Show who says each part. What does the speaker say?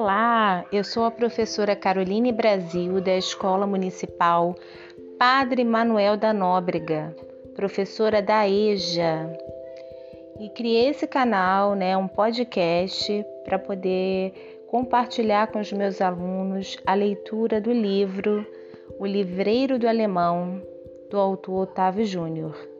Speaker 1: Olá, eu sou a professora Caroline Brasil da Escola Municipal Padre Manuel da Nóbrega, professora da EJA. E criei esse canal, né, um podcast para poder compartilhar com os meus alunos a leitura do livro O Livreiro do Alemão, do autor Otávio Júnior.